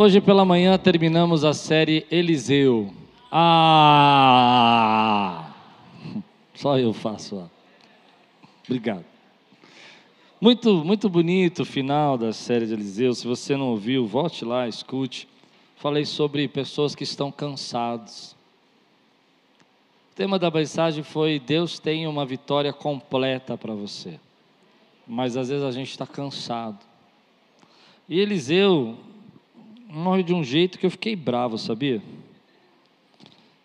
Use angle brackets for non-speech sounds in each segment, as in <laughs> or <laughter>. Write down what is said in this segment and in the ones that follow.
Hoje pela manhã terminamos a série Eliseu. Ah! Só eu faço. Ó. Obrigado. Muito, muito bonito o final da série de Eliseu. Se você não ouviu, volte lá, escute. Falei sobre pessoas que estão cansados. O tema da mensagem foi: Deus tem uma vitória completa para você. Mas às vezes a gente está cansado. E Eliseu morre de um jeito que eu fiquei bravo, sabia?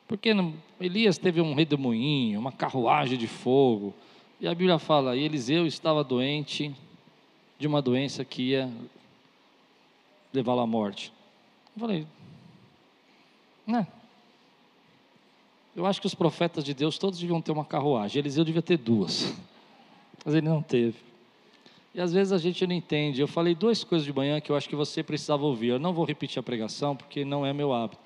Porque Elias teve um redemoinho, uma carruagem de fogo. E a Bíblia fala: e Eliseu estava doente de uma doença que ia levá-lo à morte. Eu falei, né? Eu acho que os profetas de Deus todos deviam ter uma carruagem. Eliseu devia ter duas, mas ele não teve. E às vezes a gente não entende. Eu falei duas coisas de manhã que eu acho que você precisava ouvir. Eu não vou repetir a pregação porque não é meu hábito.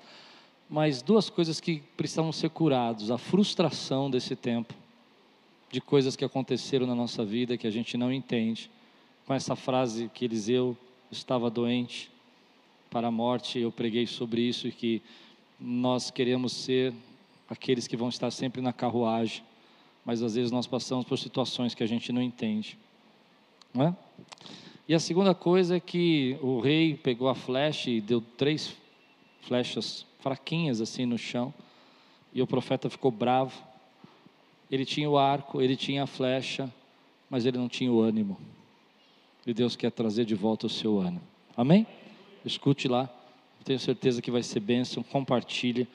Mas duas coisas que precisavam ser curadas: a frustração desse tempo, de coisas que aconteceram na nossa vida que a gente não entende. Com essa frase que Eliseu estava doente para a morte, eu preguei sobre isso e que nós queremos ser aqueles que vão estar sempre na carruagem, mas às vezes nós passamos por situações que a gente não entende. Não é? E a segunda coisa é que o rei pegou a flecha e deu três flechas fraquinhas assim no chão, e o profeta ficou bravo. Ele tinha o arco, ele tinha a flecha, mas ele não tinha o ânimo. E Deus quer trazer de volta o seu ânimo. Amém? Escute lá. Tenho certeza que vai ser bênção. Compartilhe.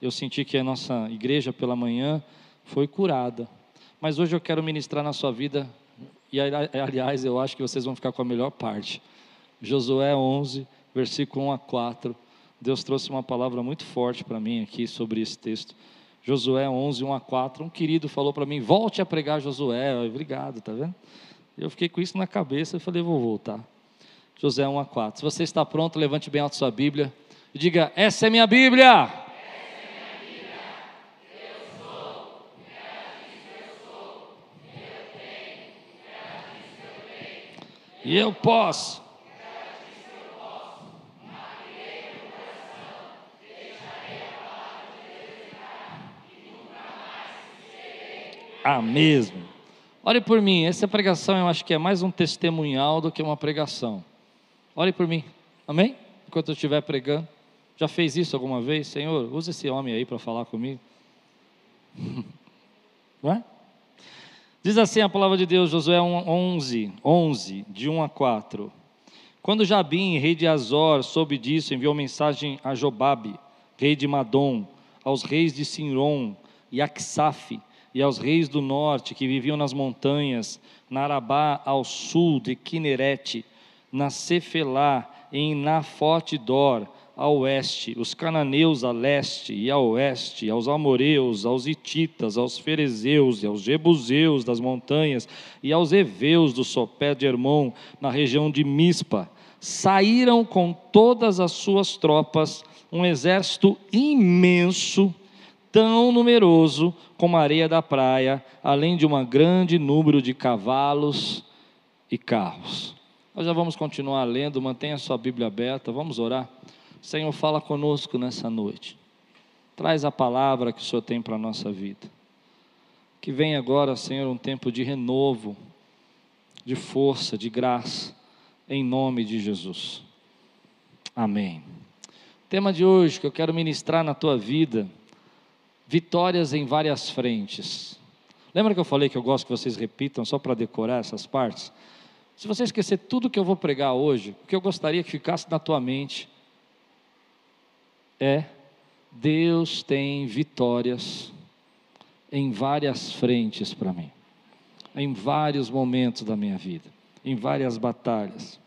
Eu senti que a nossa igreja pela manhã foi curada. Mas hoje eu quero ministrar na sua vida e aliás, eu acho que vocês vão ficar com a melhor parte. Josué 11, versículo 1 a 4. Deus trouxe uma palavra muito forte para mim aqui sobre esse texto. Josué 11, 1 a 4. Um querido falou para mim: volte a pregar Josué. Obrigado, tá vendo? Eu fiquei com isso na cabeça e falei: vou voltar. Josué 1 a 4. Se você está pronto, levante bem alto sua Bíblia e diga: Essa é minha Bíblia. E eu posso. Ah, mesmo. Olhe por mim, essa pregação eu acho que é mais um testemunhal do que uma pregação. Olhe por mim, amém? Enquanto eu estiver pregando. Já fez isso alguma vez? Senhor, use esse homem aí para falar comigo. <laughs> Não é? Diz assim a palavra de Deus, Josué 11, 11, de 1 a 4. Quando Jabim, rei de Azor, soube disso, enviou mensagem a Jobabe, rei de Madom, aos reis de Sinron e Aksaf, e aos reis do norte que viviam nas montanhas, na Arabá ao sul de Kinerete, na Cefelá, em Nafote Dor, a oeste, os cananeus a leste e a oeste, aos amoreus, aos ititas, aos ferezeus e aos jebuseus das montanhas e aos heveus do sopé de Hermon, na região de Mispa, saíram com todas as suas tropas, um exército imenso, tão numeroso como a areia da praia, além de um grande número de cavalos e carros. Nós já vamos continuar lendo, mantenha sua Bíblia aberta, vamos orar. Senhor, fala conosco nessa noite. Traz a palavra que o Senhor tem para a nossa vida. Que venha agora, Senhor, um tempo de renovo, de força, de graça, em nome de Jesus. Amém. Tema de hoje que eu quero ministrar na tua vida: vitórias em várias frentes. Lembra que eu falei que eu gosto que vocês repitam só para decorar essas partes? Se você esquecer tudo que eu vou pregar hoje, o que eu gostaria que ficasse na tua mente é Deus tem vitórias em várias frentes para mim, em vários momentos da minha vida, em várias batalhas.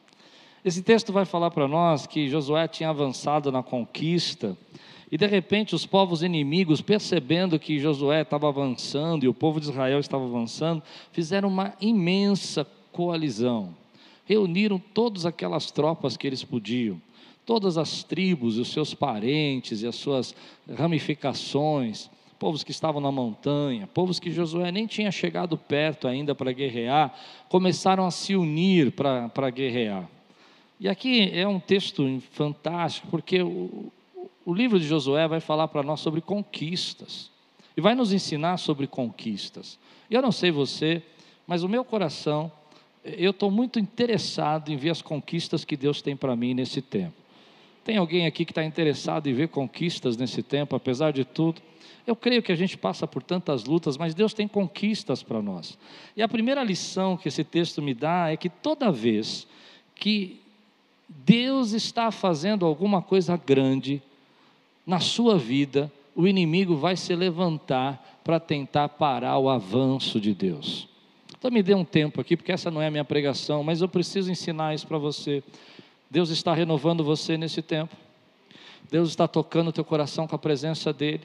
Esse texto vai falar para nós que Josué tinha avançado na conquista, e de repente os povos inimigos, percebendo que Josué estava avançando e o povo de Israel estava avançando, fizeram uma imensa coalizão, reuniram todas aquelas tropas que eles podiam todas as tribos, os seus parentes e as suas ramificações, povos que estavam na montanha, povos que Josué nem tinha chegado perto ainda para guerrear, começaram a se unir para guerrear. E aqui é um texto fantástico, porque o, o livro de Josué vai falar para nós sobre conquistas. E vai nos ensinar sobre conquistas. E eu não sei você, mas o meu coração, eu estou muito interessado em ver as conquistas que Deus tem para mim nesse tempo. Tem alguém aqui que está interessado em ver conquistas nesse tempo, apesar de tudo? Eu creio que a gente passa por tantas lutas, mas Deus tem conquistas para nós. E a primeira lição que esse texto me dá é que toda vez que Deus está fazendo alguma coisa grande na sua vida, o inimigo vai se levantar para tentar parar o avanço de Deus. Então me dê um tempo aqui, porque essa não é a minha pregação, mas eu preciso ensinar isso para você. Deus está renovando você nesse tempo. Deus está tocando o teu coração com a presença dele.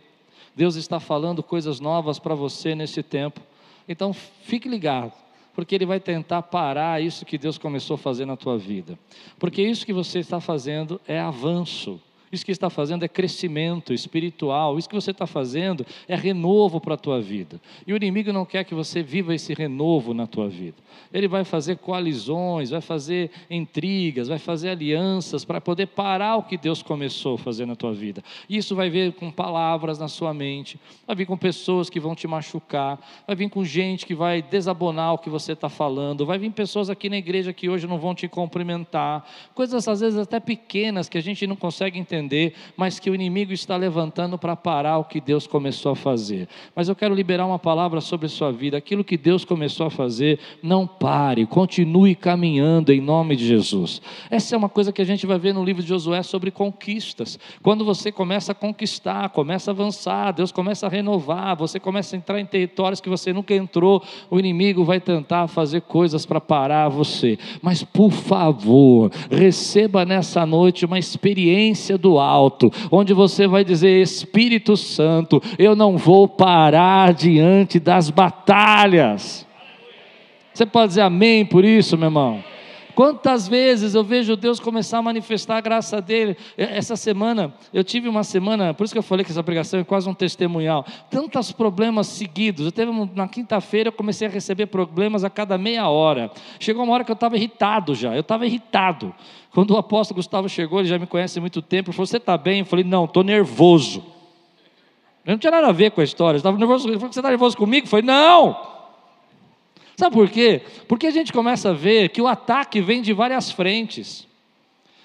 Deus está falando coisas novas para você nesse tempo. Então fique ligado porque ele vai tentar parar isso que Deus começou a fazer na tua vida. Porque isso que você está fazendo é avanço. Isso que está fazendo é crescimento espiritual, isso que você está fazendo é renovo para a tua vida. E o inimigo não quer que você viva esse renovo na tua vida. Ele vai fazer coalizões, vai fazer intrigas, vai fazer alianças para poder parar o que Deus começou a fazer na tua vida. E isso vai vir com palavras na sua mente, vai vir com pessoas que vão te machucar, vai vir com gente que vai desabonar o que você está falando, vai vir pessoas aqui na igreja que hoje não vão te cumprimentar, coisas às vezes até pequenas que a gente não consegue entender entender, mas que o inimigo está levantando para parar o que Deus começou a fazer. Mas eu quero liberar uma palavra sobre a sua vida. Aquilo que Deus começou a fazer, não pare, continue caminhando em nome de Jesus. Essa é uma coisa que a gente vai ver no livro de Josué sobre conquistas. Quando você começa a conquistar, começa a avançar, Deus começa a renovar, você começa a entrar em territórios que você nunca entrou, o inimigo vai tentar fazer coisas para parar você. Mas por favor, receba nessa noite uma experiência do do alto, onde você vai dizer: Espírito Santo, eu não vou parar diante das batalhas. Você pode dizer amém por isso, meu irmão? Quantas vezes eu vejo Deus começar a manifestar a graça dele? Essa semana, eu tive uma semana, por isso que eu falei que essa pregação é quase um testemunhal. Tantos problemas seguidos. Eu teve na quinta-feira eu comecei a receber problemas a cada meia hora. Chegou uma hora que eu estava irritado já. Eu estava irritado. Quando o apóstolo Gustavo chegou, ele já me conhece há muito tempo, ele falou: Você está bem? Eu falei: Não, estou nervoso. Eu não tinha nada a ver com a história. Eu estava nervoso. Ele falou: Você está nervoso comigo? Eu falei: Não. Sabe por quê? Porque a gente começa a ver que o ataque vem de várias frentes.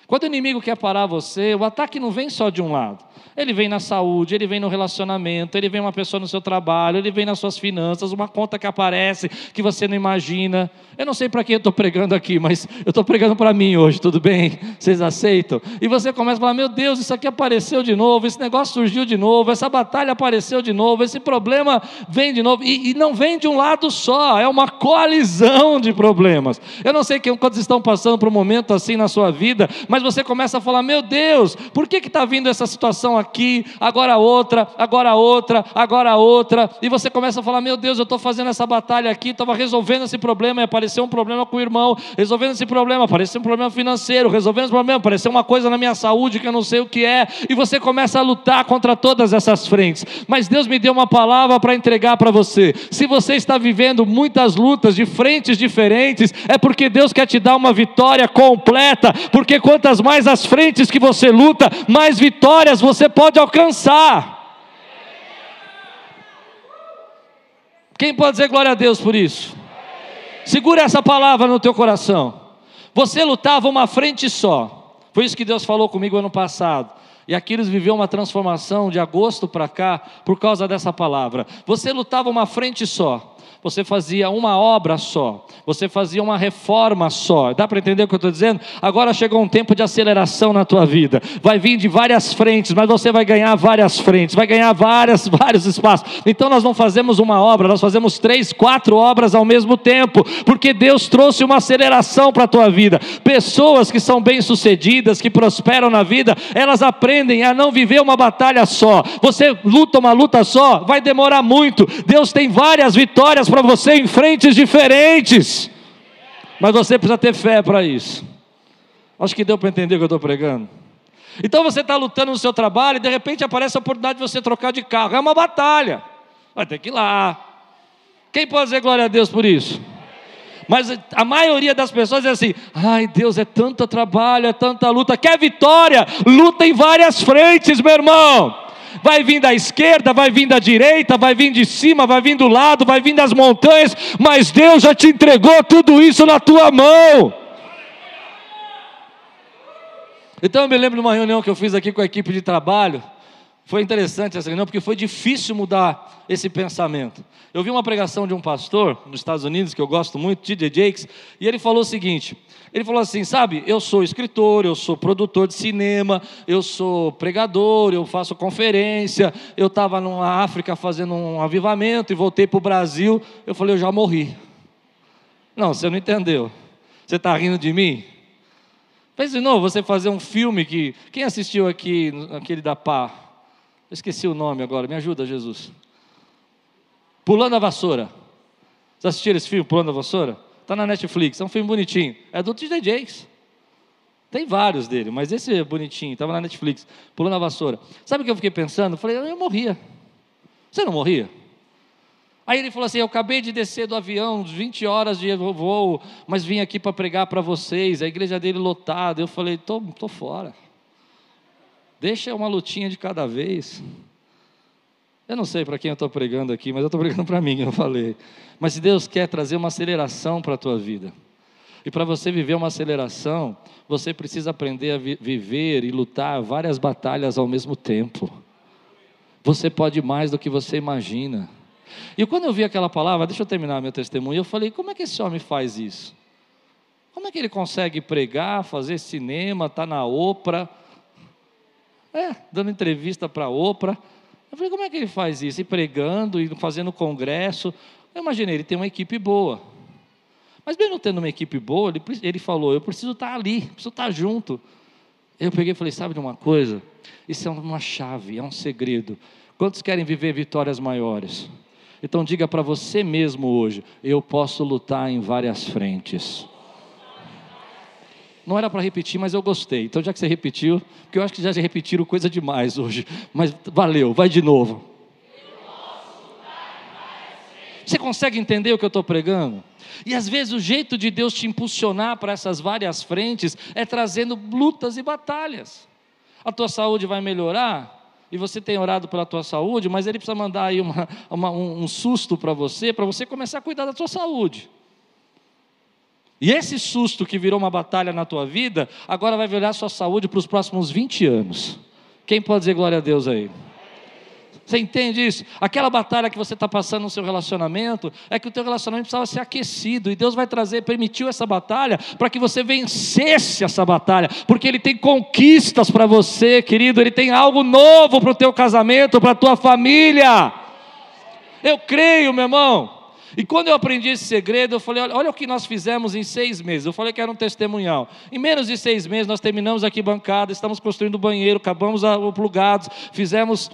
Quando o inimigo quer parar você, o ataque não vem só de um lado. Ele vem na saúde, ele vem no relacionamento, ele vem uma pessoa no seu trabalho, ele vem nas suas finanças, uma conta que aparece que você não imagina. Eu não sei para quem eu estou pregando aqui, mas eu estou pregando para mim hoje, tudo bem? Vocês aceitam? E você começa a falar: meu Deus, isso aqui apareceu de novo, esse negócio surgiu de novo, essa batalha apareceu de novo, esse problema vem de novo. E, e não vem de um lado só, é uma coalizão de problemas. Eu não sei quando estão passando por um momento assim na sua vida, mas você começa a falar: meu Deus, por que está vindo essa situação aqui, agora outra, agora outra, agora outra? E você começa a falar: meu Deus, eu estou fazendo essa batalha aqui, estava resolvendo esse problema e apareceu um problema com o irmão, resolvendo esse problema, apareceu um problema financeiro, resolvendo esse problema, apareceu uma coisa na minha saúde que eu não sei o que é, e você começa a lutar contra todas essas frentes. Mas Deus me deu uma palavra para entregar para você. Se você está vivendo muitas lutas de frentes diferentes, é porque Deus quer te dar uma vitória completa, porque mais as frentes que você luta, mais vitórias você pode alcançar. Quem pode dizer glória a Deus por isso? Segura essa palavra no teu coração. Você lutava uma frente só. Foi isso que Deus falou comigo ano passado. E Aquiles viveu uma transformação de agosto para cá por causa dessa palavra. Você lutava uma frente só você fazia uma obra só, você fazia uma reforma só. Dá para entender o que eu estou dizendo? Agora chegou um tempo de aceleração na tua vida. Vai vir de várias frentes, mas você vai ganhar várias frentes, vai ganhar várias, <laughs> vários espaços. Então nós não fazemos uma obra, nós fazemos três, quatro obras ao mesmo tempo, porque Deus trouxe uma aceleração para a tua vida. Pessoas que são bem-sucedidas, que prosperam na vida, elas aprendem a não viver uma batalha só. Você luta uma luta só, vai demorar muito. Deus tem várias vitórias para você em frentes diferentes. Mas você precisa ter fé para isso. Acho que deu para entender o que eu estou pregando. Então você está lutando no seu trabalho e de repente aparece a oportunidade de você trocar de carro. É uma batalha. Vai ter que ir lá. Quem pode dizer glória a Deus por isso? Mas a maioria das pessoas é assim: ai Deus, é tanto trabalho, é tanta luta. Quer vitória? Luta em várias frentes, meu irmão. Vai vir da esquerda, vai vir da direita, vai vir de cima, vai vir do lado, vai vir das montanhas, mas Deus já te entregou tudo isso na tua mão. Então eu me lembro de uma reunião que eu fiz aqui com a equipe de trabalho. Foi interessante essa reunião, porque foi difícil mudar esse pensamento. Eu vi uma pregação de um pastor nos Estados Unidos, que eu gosto muito, T.J. Jakes, e ele falou o seguinte: ele falou assim, sabe, eu sou escritor, eu sou produtor de cinema, eu sou pregador, eu faço conferência, eu estava na África fazendo um avivamento e voltei para o Brasil, eu falei, eu já morri. Não, você não entendeu. Você está rindo de mim? Pense de novo, você fazer um filme que. Quem assistiu aqui, aquele da Pá? Eu esqueci o nome agora, me ajuda, Jesus. Pulando a Vassoura. Vocês assistiram esse filme, Pulando a Vassoura? Está na Netflix, é um filme bonitinho. É do TJ Jakes. Tem vários dele, mas esse é bonitinho, estava na Netflix, Pulando a Vassoura. Sabe o que eu fiquei pensando? Eu falei, eu morria. Você não morria? Aí ele falou assim: Eu acabei de descer do avião, 20 horas de voo, mas vim aqui para pregar para vocês. A igreja dele lotada. Eu falei: Tô, tô fora. Deixa uma lutinha de cada vez. Eu não sei para quem eu estou pregando aqui, mas eu estou <laughs> pregando para mim, eu falei. Mas se Deus quer trazer uma aceleração para a tua vida, e para você viver uma aceleração, você precisa aprender a vi viver e lutar várias batalhas ao mesmo tempo. Você pode mais do que você imagina. E quando eu vi aquela palavra, deixa eu terminar meu testemunho, eu falei: como é que esse homem faz isso? Como é que ele consegue pregar, fazer cinema, tá na Oprah? É, dando entrevista para a Oprah. Eu falei, como é que ele faz isso? E pregando, e fazendo congresso. Eu imaginei, ele tem uma equipe boa. Mas mesmo tendo uma equipe boa, ele, ele falou, eu preciso estar ali, preciso estar junto. Eu peguei e falei, sabe de uma coisa? Isso é uma chave, é um segredo. Quantos querem viver vitórias maiores? Então diga para você mesmo hoje, eu posso lutar em várias frentes. Não era para repetir, mas eu gostei. Então, já que você repetiu, porque eu acho que já repetiram coisa demais hoje. Mas valeu, vai de novo. Você consegue entender o que eu estou pregando? E às vezes o jeito de Deus te impulsionar para essas várias frentes é trazendo lutas e batalhas. A tua saúde vai melhorar, e você tem orado pela tua saúde, mas ele precisa mandar aí uma, uma, um susto para você, para você começar a cuidar da tua saúde. E esse susto que virou uma batalha na tua vida, agora vai virar sua saúde para os próximos 20 anos. Quem pode dizer glória a Deus aí? Você entende isso? Aquela batalha que você está passando no seu relacionamento é que o teu relacionamento precisava ser aquecido e Deus vai trazer, permitiu essa batalha para que você vencesse essa batalha, porque Ele tem conquistas para você, querido. Ele tem algo novo para o teu casamento, para a tua família. Eu creio, meu irmão. E quando eu aprendi esse segredo, eu falei: olha, olha, o que nós fizemos em seis meses. Eu falei que era um testemunhal. Em menos de seis meses, nós terminamos aqui bancada, estamos construindo banheiro, acabamos o plugados, fizemos.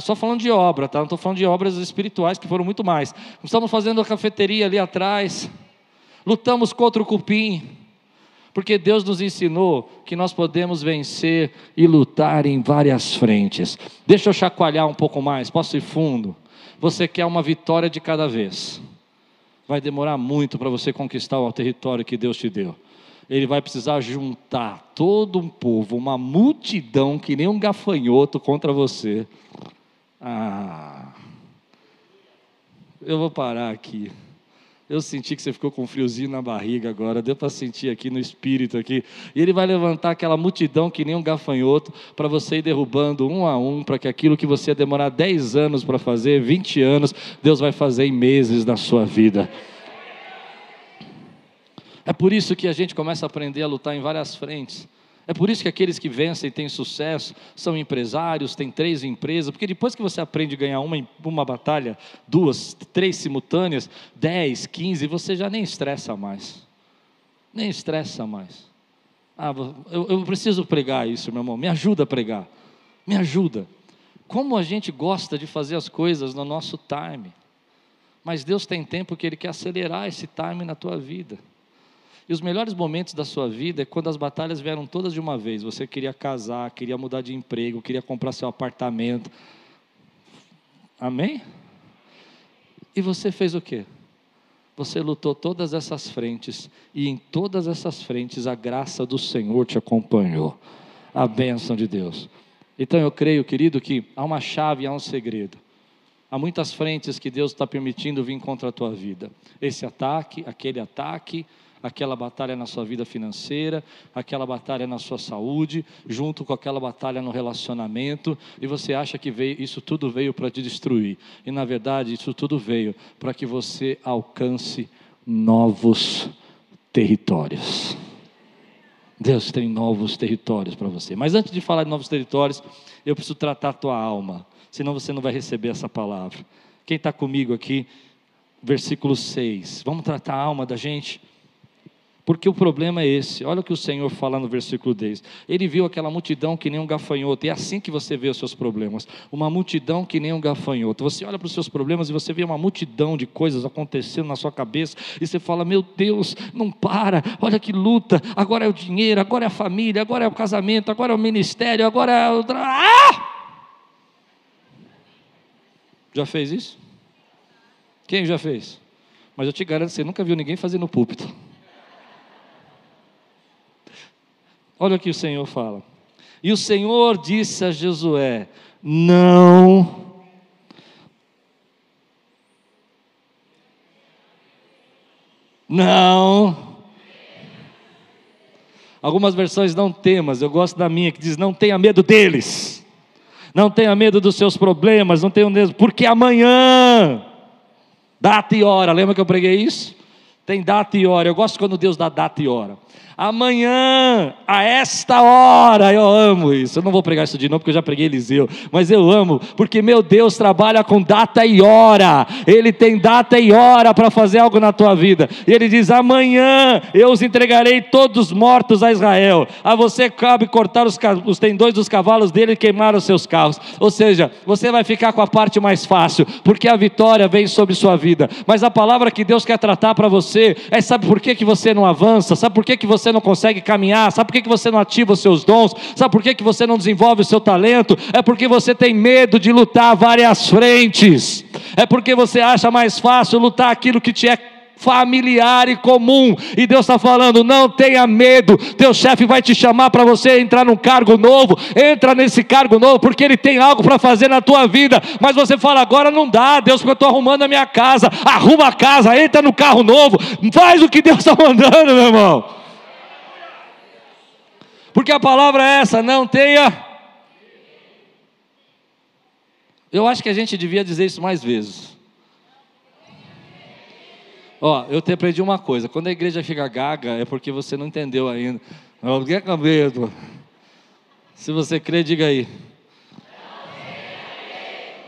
só falando de obra, tá? Não estou falando de obras espirituais, que foram muito mais. Estamos fazendo a cafeteria ali atrás. Lutamos contra o cupim. Porque Deus nos ensinou que nós podemos vencer e lutar em várias frentes. Deixa eu chacoalhar um pouco mais, posso ir fundo? Você quer uma vitória de cada vez vai demorar muito para você conquistar o território que Deus te deu. Ele vai precisar juntar todo um povo, uma multidão que nem um gafanhoto contra você. Ah, eu vou parar aqui. Eu senti que você ficou com um friozinho na barriga agora, deu para sentir aqui no espírito aqui. E ele vai levantar aquela multidão que nem um gafanhoto para você ir derrubando um a um, para que aquilo que você ia demorar 10 anos para fazer, 20 anos, Deus vai fazer em meses na sua vida. É por isso que a gente começa a aprender a lutar em várias frentes. É por isso que aqueles que vencem e têm sucesso são empresários, têm três empresas, porque depois que você aprende a ganhar uma, uma batalha, duas, três simultâneas, dez, quinze, você já nem estressa mais. Nem estressa mais. Ah, eu, eu preciso pregar isso, meu irmão. Me ajuda a pregar. Me ajuda. Como a gente gosta de fazer as coisas no nosso time. Mas Deus tem tempo que Ele quer acelerar esse time na tua vida. E os melhores momentos da sua vida é quando as batalhas vieram todas de uma vez. Você queria casar, queria mudar de emprego, queria comprar seu apartamento. Amém? E você fez o quê? Você lutou todas essas frentes e em todas essas frentes a graça do Senhor te acompanhou. A bênção de Deus. Então eu creio, querido, que há uma chave, há um segredo. Há muitas frentes que Deus está permitindo vir contra a tua vida. Esse ataque, aquele ataque, aquela batalha na sua vida financeira, aquela batalha na sua saúde, junto com aquela batalha no relacionamento, e você acha que veio, isso tudo veio para te destruir. E na verdade, isso tudo veio para que você alcance novos territórios. Deus tem novos territórios para você. Mas antes de falar de novos territórios, eu preciso tratar a tua alma, senão você não vai receber essa palavra. Quem está comigo aqui, versículo 6. Vamos tratar a alma da gente? Porque o problema é esse. Olha o que o Senhor fala no versículo 10. Ele viu aquela multidão que nem um gafanhoto. E é assim que você vê os seus problemas. Uma multidão que nem um gafanhoto. Você olha para os seus problemas e você vê uma multidão de coisas acontecendo na sua cabeça. E você fala: Meu Deus, não para. Olha que luta. Agora é o dinheiro, agora é a família, agora é o casamento, agora é o ministério, agora é o. Ah! Já fez isso? Quem já fez? Mas eu te garanto, você nunca viu ninguém fazer no púlpito. Olha o que o Senhor fala. E o Senhor disse a Josué: Não. Não. Algumas versões não temas, eu gosto da minha que diz: Não tenha medo deles. Não tenha medo dos seus problemas, não tenha medo, porque amanhã, data e hora, lembra que eu preguei isso? Tem data e hora, eu gosto quando Deus dá data e hora amanhã, a esta hora, eu amo isso. Eu não vou pregar isso de novo porque eu já preguei Eliseu, mas eu amo, porque meu Deus trabalha com data e hora, Ele tem data e hora para fazer algo na tua vida, e Ele diz: amanhã eu os entregarei todos mortos a Israel, a você cabe cortar os, os tendões dos cavalos dele e queimar os seus carros, ou seja, você vai ficar com a parte mais fácil, porque a vitória vem sobre sua vida, mas a palavra que Deus quer tratar para você é: sabe por que, que você não avança? Sabe por que, que você você não consegue caminhar? Sabe por que você não ativa os seus dons? Sabe por que você não desenvolve o seu talento? É porque você tem medo de lutar várias frentes. É porque você acha mais fácil lutar aquilo que te é familiar e comum. E Deus está falando: não tenha medo, teu chefe vai te chamar para você entrar num cargo novo. Entra nesse cargo novo, porque ele tem algo para fazer na tua vida. Mas você fala: agora não dá, Deus, porque eu estou arrumando a minha casa. Arruma a casa, entra no carro novo, faz o que Deus está mandando, meu irmão. Porque a palavra é essa, não tenha. Eu acho que a gente devia dizer isso mais vezes. Ó, eu te aprendi uma coisa: quando a igreja fica gaga, é porque você não entendeu ainda. Alguém com medo. Se você crê, diga aí.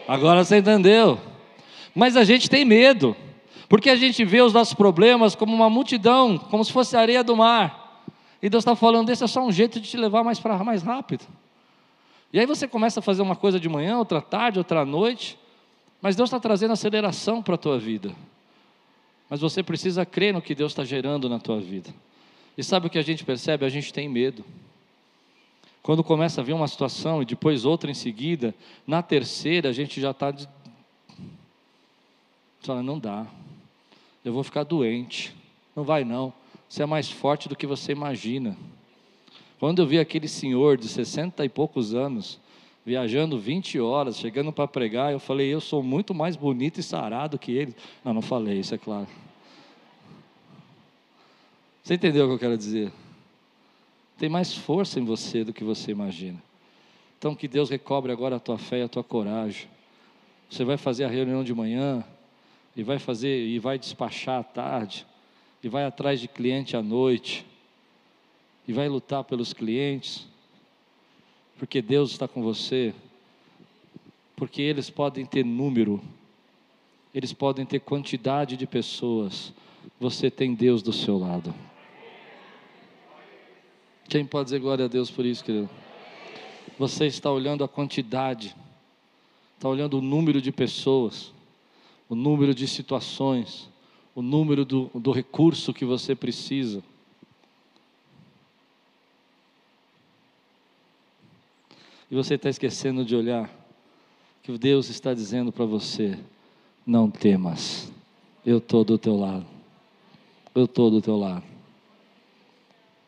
Agora você entendeu. Mas a gente tem medo, porque a gente vê os nossos problemas como uma multidão, como se fosse areia do mar. E Deus está falando, esse é só um jeito de te levar mais para mais rápido. E aí você começa a fazer uma coisa de manhã, outra tarde, outra noite, mas Deus está trazendo aceleração para a tua vida. Mas você precisa crer no que Deus está gerando na tua vida. E sabe o que a gente percebe? A gente tem medo. Quando começa a vir uma situação e depois outra em seguida, na terceira a gente já está. De... Fala, não dá. Eu vou ficar doente. Não vai não. Você é mais forte do que você imagina. Quando eu vi aquele senhor de 60 e poucos anos, viajando 20 horas, chegando para pregar, eu falei, eu sou muito mais bonito e sarado que ele. Não, não falei, isso é claro. Você entendeu o que eu quero dizer? Tem mais força em você do que você imagina. Então que Deus recobre agora a tua fé e a tua coragem. Você vai fazer a reunião de manhã e vai fazer e vai despachar à tarde e vai atrás de cliente à noite, e vai lutar pelos clientes, porque Deus está com você, porque eles podem ter número, eles podem ter quantidade de pessoas, você tem Deus do seu lado. Quem pode dizer glória a Deus por isso, querido? Você está olhando a quantidade, está olhando o número de pessoas, o número de situações, o número do, do recurso que você precisa. E você está esquecendo de olhar que Deus está dizendo para você: não temas, eu estou do teu lado. Eu estou do teu lado.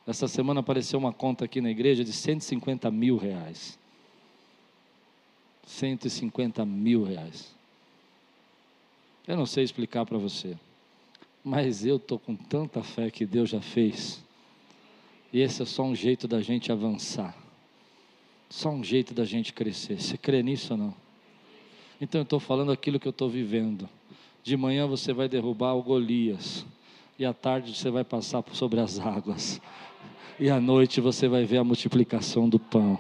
Essa semana apareceu uma conta aqui na igreja de 150 mil reais. 150 mil reais. Eu não sei explicar para você, mas eu estou com tanta fé que Deus já fez. E esse é só um jeito da gente avançar, só um jeito da gente crescer. Você crê nisso ou não? Então eu estou falando aquilo que eu estou vivendo. De manhã você vai derrubar o Golias, e à tarde você vai passar sobre as águas, e à noite você vai ver a multiplicação do pão.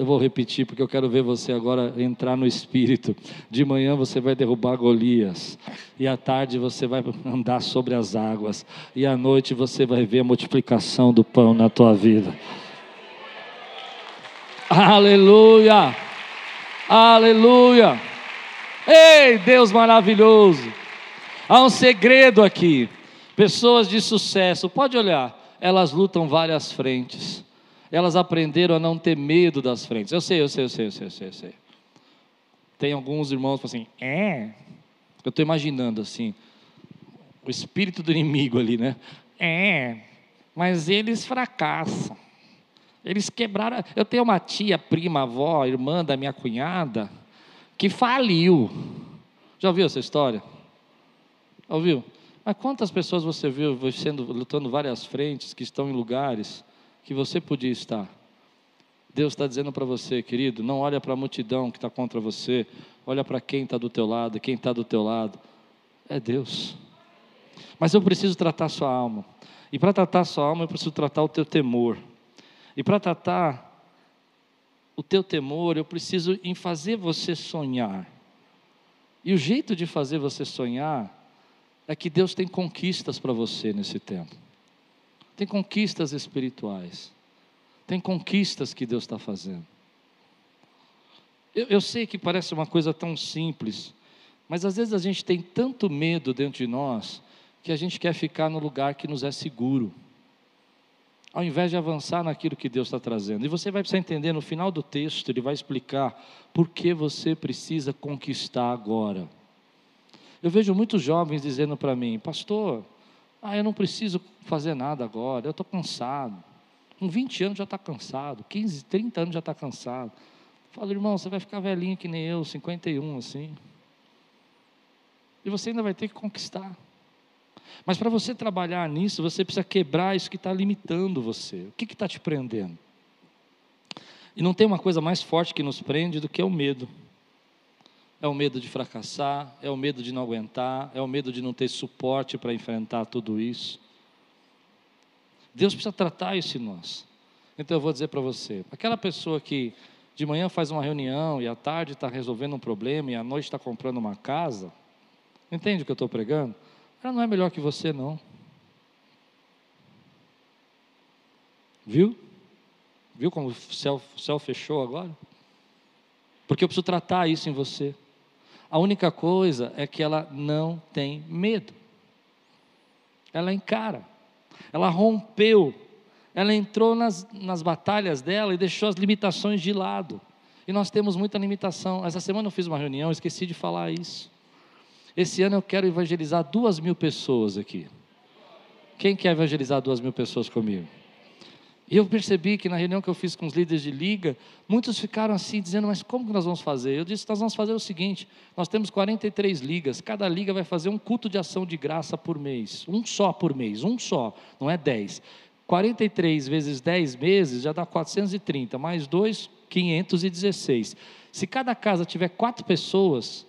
Eu vou repetir porque eu quero ver você agora entrar no espírito. De manhã você vai derrubar Golias, e à tarde você vai andar sobre as águas, e à noite você vai ver a multiplicação do pão na tua vida. Aleluia! Aleluia! Ei, Deus maravilhoso! Há um segredo aqui. Pessoas de sucesso, pode olhar, elas lutam várias frentes elas aprenderam a não ter medo das frentes. Eu sei, eu sei, eu sei, eu sei, eu sei. Eu sei. Tem alguns irmãos que falam assim, é. Eu estou imaginando assim, o espírito do inimigo ali, né? É, mas eles fracassam. Eles quebraram. Eu tenho uma tia, prima, avó, irmã da minha cunhada, que faliu. Já ouviu essa história? Ouviu? Mas quantas pessoas você viu sendo, lutando várias frentes, que estão em lugares que você podia estar. Deus está dizendo para você, querido, não olha para a multidão que está contra você, olha para quem está do teu lado, quem está do teu lado, é Deus. Mas eu preciso tratar a sua alma, e para tratar a sua alma eu preciso tratar o teu temor, e para tratar o teu temor eu preciso em fazer você sonhar, e o jeito de fazer você sonhar é que Deus tem conquistas para você nesse tempo. Tem conquistas espirituais. Tem conquistas que Deus está fazendo. Eu, eu sei que parece uma coisa tão simples, mas às vezes a gente tem tanto medo dentro de nós que a gente quer ficar no lugar que nos é seguro, ao invés de avançar naquilo que Deus está trazendo. E você vai precisar entender no final do texto, ele vai explicar por que você precisa conquistar agora. Eu vejo muitos jovens dizendo para mim, pastor, ah, eu não preciso fazer nada agora, eu estou cansado. Com 20 anos já está cansado, 15, 30 anos já está cansado. Fala, irmão, você vai ficar velhinho que nem eu, 51 assim. E você ainda vai ter que conquistar. Mas para você trabalhar nisso, você precisa quebrar isso que está limitando você. O que está te prendendo? E não tem uma coisa mais forte que nos prende do que o medo é o medo de fracassar, é o medo de não aguentar, é o medo de não ter suporte para enfrentar tudo isso. Deus precisa tratar isso em nós. Então eu vou dizer para você: aquela pessoa que de manhã faz uma reunião e à tarde está resolvendo um problema e à noite está comprando uma casa, entende o que eu estou pregando? Ela não é melhor que você, não. Viu? Viu como o céu, o céu fechou agora? Porque eu preciso tratar isso em você. A única coisa é que ela não tem medo. Ela encara. Ela rompeu. Ela entrou nas, nas batalhas dela e deixou as limitações de lado. E nós temos muita limitação. Essa semana eu fiz uma reunião, esqueci de falar isso. Esse ano eu quero evangelizar duas mil pessoas aqui. Quem quer evangelizar duas mil pessoas comigo? Eu percebi que na reunião que eu fiz com os líderes de liga, muitos ficaram assim, dizendo: Mas como que nós vamos fazer? Eu disse: Nós vamos fazer o seguinte: nós temos 43 ligas, cada liga vai fazer um culto de ação de graça por mês, um só por mês, um só, não é 10. 43 vezes 10 meses já dá 430, mais 2, 516. Se cada casa tiver quatro pessoas,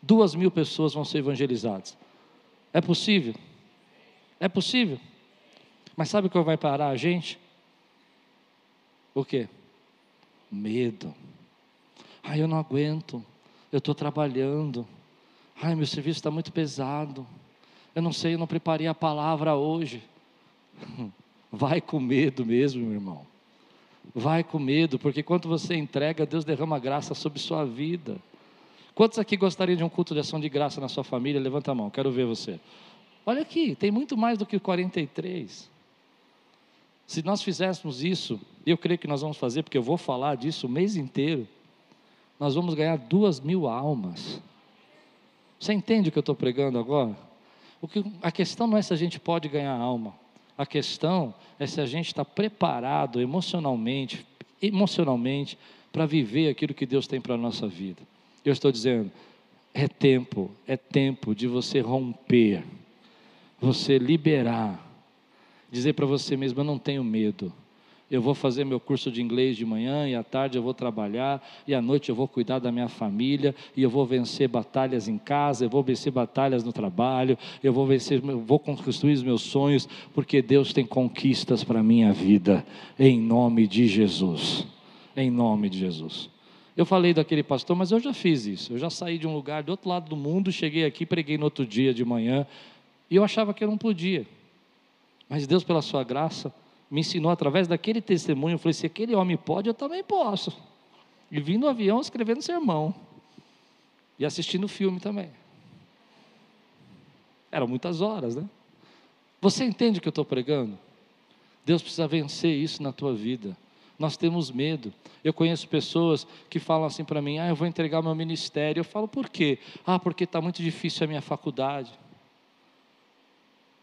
duas mil pessoas vão ser evangelizadas. É possível? É possível? Mas sabe o que vai parar a gente? O quê? Medo. Ai, eu não aguento. Eu estou trabalhando. Ai, meu serviço está muito pesado. Eu não sei, eu não preparei a palavra hoje. <laughs> Vai com medo mesmo, meu irmão. Vai com medo, porque quando você entrega, Deus derrama graça sobre sua vida. Quantos aqui gostariam de um culto de ação de graça na sua família? Levanta a mão, quero ver você. Olha aqui, tem muito mais do que 43. Se nós fizéssemos isso, eu creio que nós vamos fazer, porque eu vou falar disso o mês inteiro, nós vamos ganhar duas mil almas. Você entende o que eu estou pregando agora? que, a questão não é se a gente pode ganhar alma. A questão é se a gente está preparado emocionalmente, emocionalmente, para viver aquilo que Deus tem para a nossa vida. Eu estou dizendo, é tempo, é tempo de você romper, você liberar, dizer para você mesmo: eu não tenho medo. Eu vou fazer meu curso de inglês de manhã e à tarde eu vou trabalhar e à noite eu vou cuidar da minha família e eu vou vencer batalhas em casa, eu vou vencer batalhas no trabalho, eu vou vencer, eu vou construir os meus sonhos, porque Deus tem conquistas para a minha vida, em nome de Jesus. Em nome de Jesus. Eu falei daquele pastor, mas eu já fiz isso. Eu já saí de um lugar do outro lado do mundo, cheguei aqui, preguei no outro dia de manhã, e eu achava que eu não podia. Mas Deus, pela sua graça, me ensinou através daquele testemunho. Eu falei: se aquele homem pode, eu também posso. E vim no avião escrevendo sermão. E assistindo filme também. Eram muitas horas, né? Você entende o que eu estou pregando? Deus precisa vencer isso na tua vida. Nós temos medo. Eu conheço pessoas que falam assim para mim: ah, eu vou entregar meu ministério. Eu falo, por quê? Ah, porque está muito difícil a minha faculdade.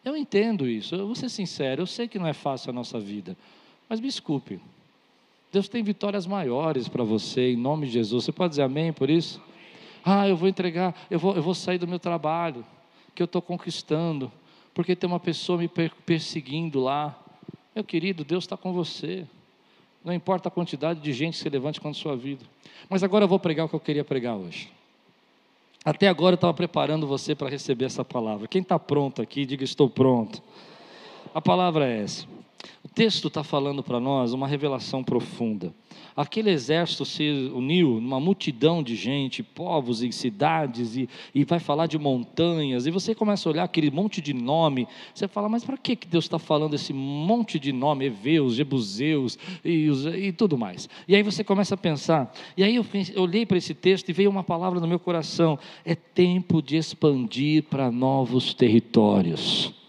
Eu entendo isso, eu vou ser sincero, eu sei que não é fácil a nossa vida, mas me desculpe. Deus tem vitórias maiores para você, em nome de Jesus. Você pode dizer amém por isso? Ah, eu vou entregar, eu vou, eu vou sair do meu trabalho, que eu estou conquistando, porque tem uma pessoa me perseguindo lá. Meu querido, Deus está com você. Não importa a quantidade de gente que se levante contra a sua vida. Mas agora eu vou pregar o que eu queria pregar hoje. Até agora eu estava preparando você para receber essa palavra. Quem está pronto aqui, diga: Estou pronto. A palavra é essa. O texto está falando para nós uma revelação profunda. Aquele exército se uniu numa multidão de gente, povos e cidades, e, e vai falar de montanhas, e você começa a olhar aquele monte de nome, você fala, mas para que Deus está falando esse monte de nome, Eveus, Jebuseus e, e tudo mais? E aí você começa a pensar, e aí eu, eu olhei para esse texto e veio uma palavra no meu coração: é tempo de expandir para novos territórios.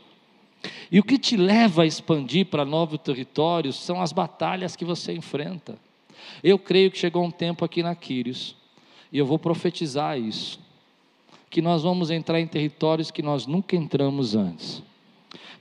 E o que te leva a expandir para novos territórios são as batalhas que você enfrenta. Eu creio que chegou um tempo aqui na Quírios, e eu vou profetizar isso, que nós vamos entrar em territórios que nós nunca entramos antes.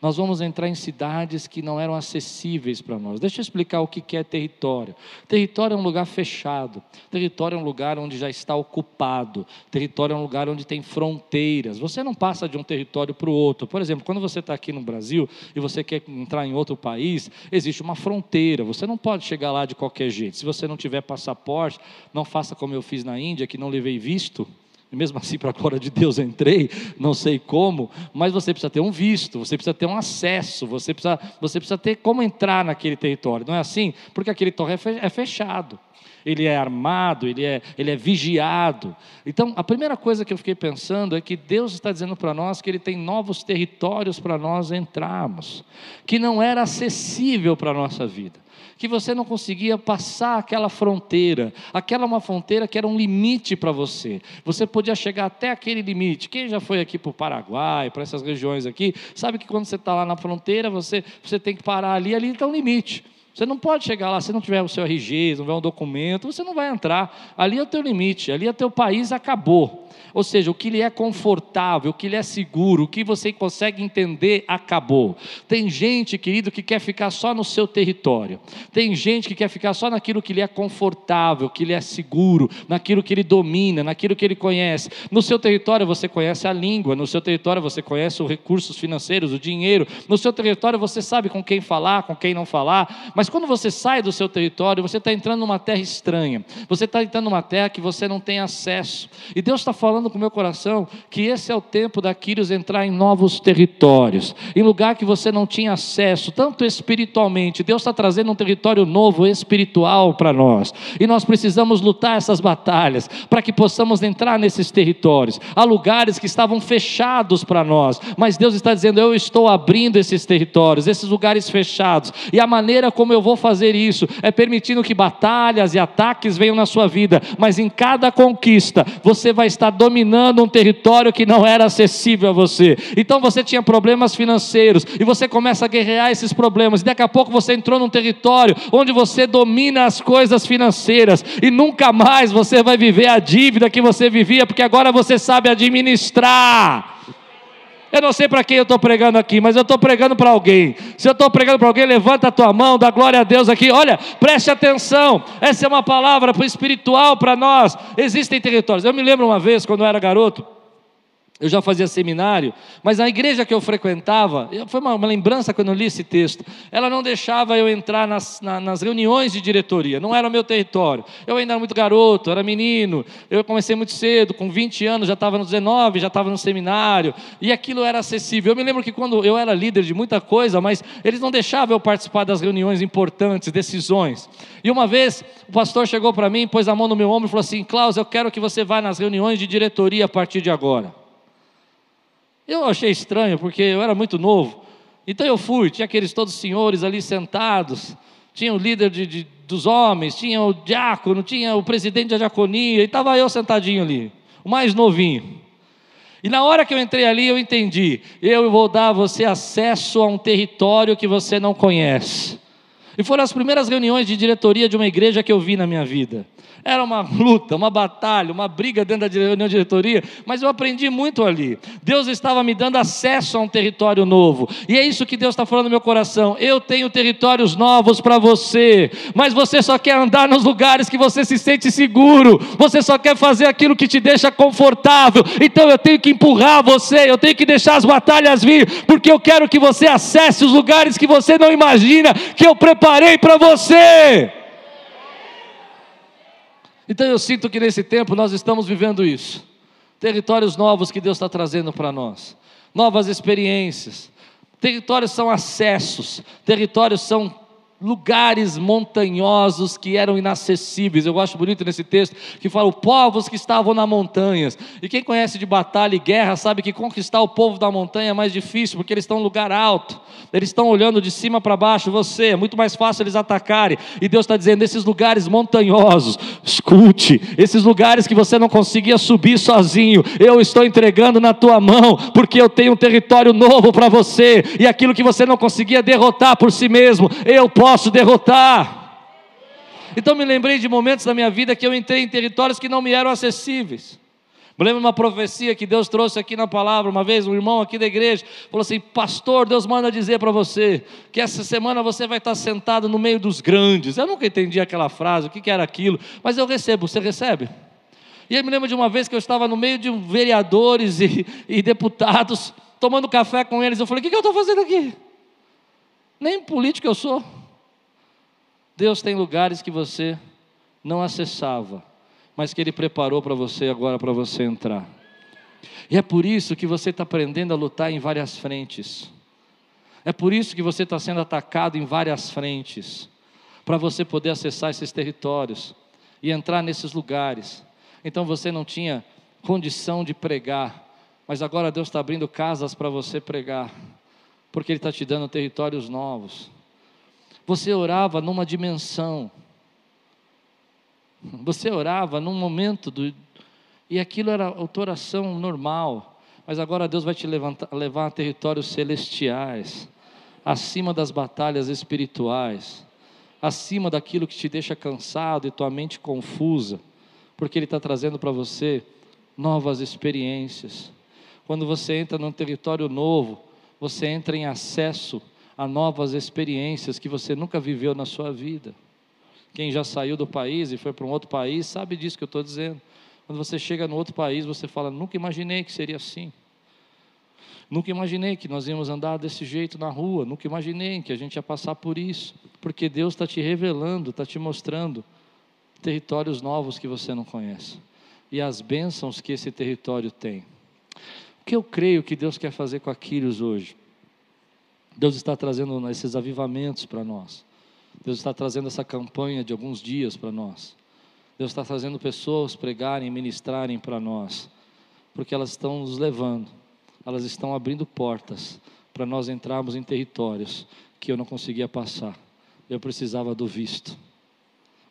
Nós vamos entrar em cidades que não eram acessíveis para nós. Deixa eu explicar o que é território. Território é um lugar fechado. Território é um lugar onde já está ocupado. Território é um lugar onde tem fronteiras. Você não passa de um território para o outro. Por exemplo, quando você está aqui no Brasil e você quer entrar em outro país, existe uma fronteira. Você não pode chegar lá de qualquer jeito. Se você não tiver passaporte, não faça como eu fiz na Índia, que não levei visto e mesmo assim, para a glória de Deus, entrei, não sei como, mas você precisa ter um visto, você precisa ter um acesso, você precisa, você precisa ter como entrar naquele território, não é assim? Porque aquele território é, é fechado, ele é armado, ele é, ele é vigiado. Então, a primeira coisa que eu fiquei pensando é que Deus está dizendo para nós que Ele tem novos territórios para nós entrarmos, que não era acessível para a nossa vida que você não conseguia passar aquela fronteira, aquela uma fronteira que era um limite para você. Você podia chegar até aquele limite. Quem já foi aqui para o Paraguai, para essas regiões aqui, sabe que quando você está lá na fronteira, você, você tem que parar ali, ali está um limite. Você não pode chegar lá, se não tiver o seu RG, se não tiver um documento, você não vai entrar. Ali é o teu limite, ali é o teu país, acabou. Ou seja, o que lhe é confortável, o que lhe é seguro, o que você consegue entender, acabou. Tem gente, querido, que quer ficar só no seu território. Tem gente que quer ficar só naquilo que lhe é confortável, que lhe é seguro, naquilo que ele domina, naquilo que ele conhece. No seu território você conhece a língua, no seu território você conhece os recursos financeiros, o dinheiro. No seu território você sabe com quem falar, com quem não falar. Mas quando você sai do seu território, você está entrando numa terra estranha. Você está entrando numa terra que você não tem acesso. E Deus está falando com o meu coração que esse é o tempo da Quírios entrar em novos territórios, em lugar que você não tinha acesso, tanto espiritualmente. Deus está trazendo um território novo, espiritual para nós. E nós precisamos lutar essas batalhas para que possamos entrar nesses territórios. Há lugares que estavam fechados para nós, mas Deus está dizendo: Eu estou abrindo esses territórios, esses lugares fechados. E a maneira como como eu vou fazer isso? É permitindo que batalhas e ataques venham na sua vida, mas em cada conquista você vai estar dominando um território que não era acessível a você. Então você tinha problemas financeiros e você começa a guerrear esses problemas, e daqui a pouco você entrou num território onde você domina as coisas financeiras e nunca mais você vai viver a dívida que você vivia, porque agora você sabe administrar. Eu não sei para quem eu estou pregando aqui, mas eu estou pregando para alguém. Se eu estou pregando para alguém, levanta a tua mão, dá glória a Deus aqui. Olha, preste atenção. Essa é uma palavra espiritual para nós. Existem territórios. Eu me lembro uma vez, quando eu era garoto, eu já fazia seminário, mas a igreja que eu frequentava, foi uma, uma lembrança quando eu li esse texto, ela não deixava eu entrar nas, na, nas reuniões de diretoria, não era meu território. Eu ainda era muito garoto, era menino, eu comecei muito cedo, com 20 anos, já estava nos 19, já estava no seminário, e aquilo era acessível. Eu me lembro que quando eu era líder de muita coisa, mas eles não deixavam eu participar das reuniões importantes, decisões. E uma vez o pastor chegou para mim, pôs a mão no meu ombro e falou assim: Klaus, eu quero que você vá nas reuniões de diretoria a partir de agora. Eu achei estranho, porque eu era muito novo. Então eu fui, tinha aqueles todos senhores ali sentados, tinha o líder de, de, dos homens, tinha o diácono, tinha o presidente da diaconia, e estava eu sentadinho ali, o mais novinho. E na hora que eu entrei ali, eu entendi: eu vou dar a você acesso a um território que você não conhece. E foram as primeiras reuniões de diretoria de uma igreja que eu vi na minha vida. Era uma luta, uma batalha, uma briga dentro da reunião de diretoria, mas eu aprendi muito ali. Deus estava me dando acesso a um território novo, e é isso que Deus está falando no meu coração. Eu tenho territórios novos para você, mas você só quer andar nos lugares que você se sente seguro, você só quer fazer aquilo que te deixa confortável. Então eu tenho que empurrar você, eu tenho que deixar as batalhas vir, porque eu quero que você acesse os lugares que você não imagina que eu preparei para você. Então eu sinto que nesse tempo nós estamos vivendo isso. Territórios novos que Deus está trazendo para nós, novas experiências. Territórios são acessos, territórios são lugares montanhosos que eram inacessíveis. Eu gosto bonito nesse texto que fala povos que estavam nas montanhas. E quem conhece de batalha e guerra sabe que conquistar o povo da montanha é mais difícil, porque eles estão em lugar alto. Eles estão olhando de cima para baixo você, é muito mais fácil eles atacarem. E Deus está dizendo: esses lugares montanhosos, escute, esses lugares que você não conseguia subir sozinho, eu estou entregando na tua mão, porque eu tenho um território novo para você, e aquilo que você não conseguia derrotar por si mesmo, eu posso posso derrotar. Então me lembrei de momentos da minha vida que eu entrei em territórios que não me eram acessíveis. Me lembro de uma profecia que Deus trouxe aqui na palavra, uma vez um irmão aqui da igreja falou assim: Pastor, Deus manda dizer para você que essa semana você vai estar sentado no meio dos grandes. Eu nunca entendi aquela frase, o que, era aquilo, mas eu recebo, você recebe? E eu me lembro de uma vez que eu estava no meio de vereadores e, e deputados, tomando café com eles. Eu falei: O que, que eu estou fazendo aqui? Nem político eu sou. Deus tem lugares que você não acessava, mas que Ele preparou para você agora para você entrar. E é por isso que você está aprendendo a lutar em várias frentes. É por isso que você está sendo atacado em várias frentes, para você poder acessar esses territórios e entrar nesses lugares. Então você não tinha condição de pregar, mas agora Deus está abrindo casas para você pregar, porque Ele está te dando territórios novos. Você orava numa dimensão. Você orava num momento do, e aquilo era a oração normal. Mas agora Deus vai te levantar, levar a territórios celestiais, acima das batalhas espirituais, acima daquilo que te deixa cansado e tua mente confusa, porque Ele está trazendo para você novas experiências. Quando você entra num território novo, você entra em acesso a novas experiências que você nunca viveu na sua vida. Quem já saiu do país e foi para um outro país sabe disso que eu estou dizendo. Quando você chega no outro país, você fala: nunca imaginei que seria assim. Nunca imaginei que nós íamos andar desse jeito na rua. Nunca imaginei que a gente ia passar por isso. Porque Deus está te revelando, está te mostrando territórios novos que você não conhece. E as bênçãos que esse território tem. O que eu creio que Deus quer fazer com Aquiles hoje? Deus está trazendo esses avivamentos para nós. Deus está trazendo essa campanha de alguns dias para nós. Deus está trazendo pessoas pregarem, ministrarem para nós, porque elas estão nos levando, elas estão abrindo portas para nós entrarmos em territórios que eu não conseguia passar. Eu precisava do visto.